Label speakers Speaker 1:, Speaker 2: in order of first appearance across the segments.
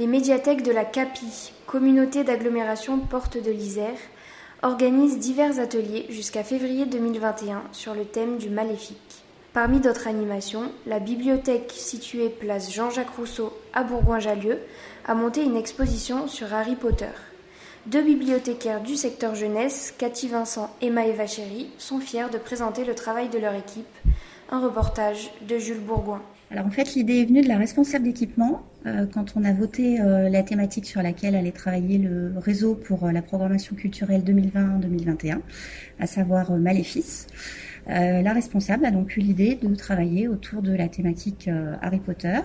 Speaker 1: Les médiathèques de la CAPI, communauté d'agglomération Porte de l'Isère, organisent divers ateliers jusqu'à février 2021 sur le thème du maléfique. Parmi d'autres animations, la bibliothèque située place Jean-Jacques Rousseau à Bourgoin-Jallieu a monté une exposition sur Harry Potter. Deux bibliothécaires du secteur jeunesse, Cathy Vincent et Maëva Chéry, sont fiers de présenter le travail de leur équipe. Un reportage de Jules Bourgoin.
Speaker 2: Alors en fait, l'idée est venue de la responsable d'équipement euh, quand on a voté euh, la thématique sur laquelle allait travailler le réseau pour euh, la programmation culturelle 2020-2021, à savoir Maléfice. la responsable a donc eu l'idée de travailler autour de la thématique Harry Potter,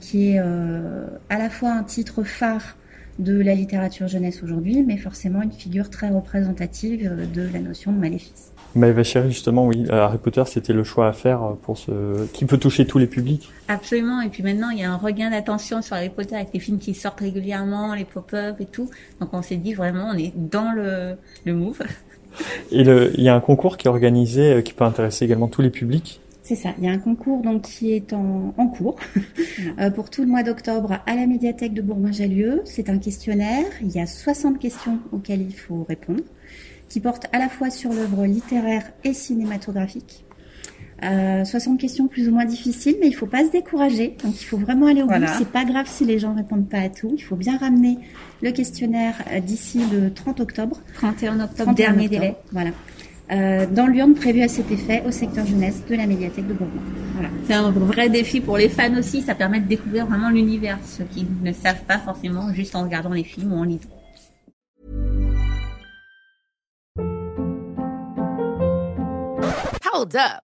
Speaker 2: qui est à la fois un titre phare de la littérature jeunesse aujourd'hui, mais forcément une figure très représentative de la notion de maléfice.
Speaker 3: Maëva Chéri, justement, oui, euh, Harry Potter, c'était le choix à faire pour ce qui peut toucher tous les publics.
Speaker 4: Absolument. Et puis maintenant, il y a un regain d'attention sur Harry Potter avec les films qui sortent régulièrement, les pop-up et tout. Donc on s'est dit vraiment, on est dans le, le move.
Speaker 3: Et le, il y a un concours qui est organisé, euh, qui peut intéresser également tous les publics.
Speaker 2: C'est ça. Il y a un concours donc qui est en, en cours euh, pour tout le mois d'octobre à la médiathèque de Bourgoin-Jallieu. C'est un questionnaire. Il y a 60 questions auxquelles il faut répondre qui porte à la fois sur l'œuvre littéraire et cinématographique. Euh, 60 questions plus ou moins difficiles, mais il faut pas se décourager. Donc il faut vraiment aller au bout. C'est pas grave si les gens répondent pas à tout. Il faut bien ramener le questionnaire euh, d'ici le 30 octobre.
Speaker 4: 31 octobre, dernier délai.
Speaker 2: Voilà. Euh, dans l'urne prévue à cet effet au secteur jeunesse de la médiathèque de Bourgoin.
Speaker 4: Voilà. C'est un vrai défi pour les fans aussi. Ça permet de découvrir vraiment l'univers, ceux qui ne savent pas forcément juste en regardant les films ou en lisant.
Speaker 5: Hold up.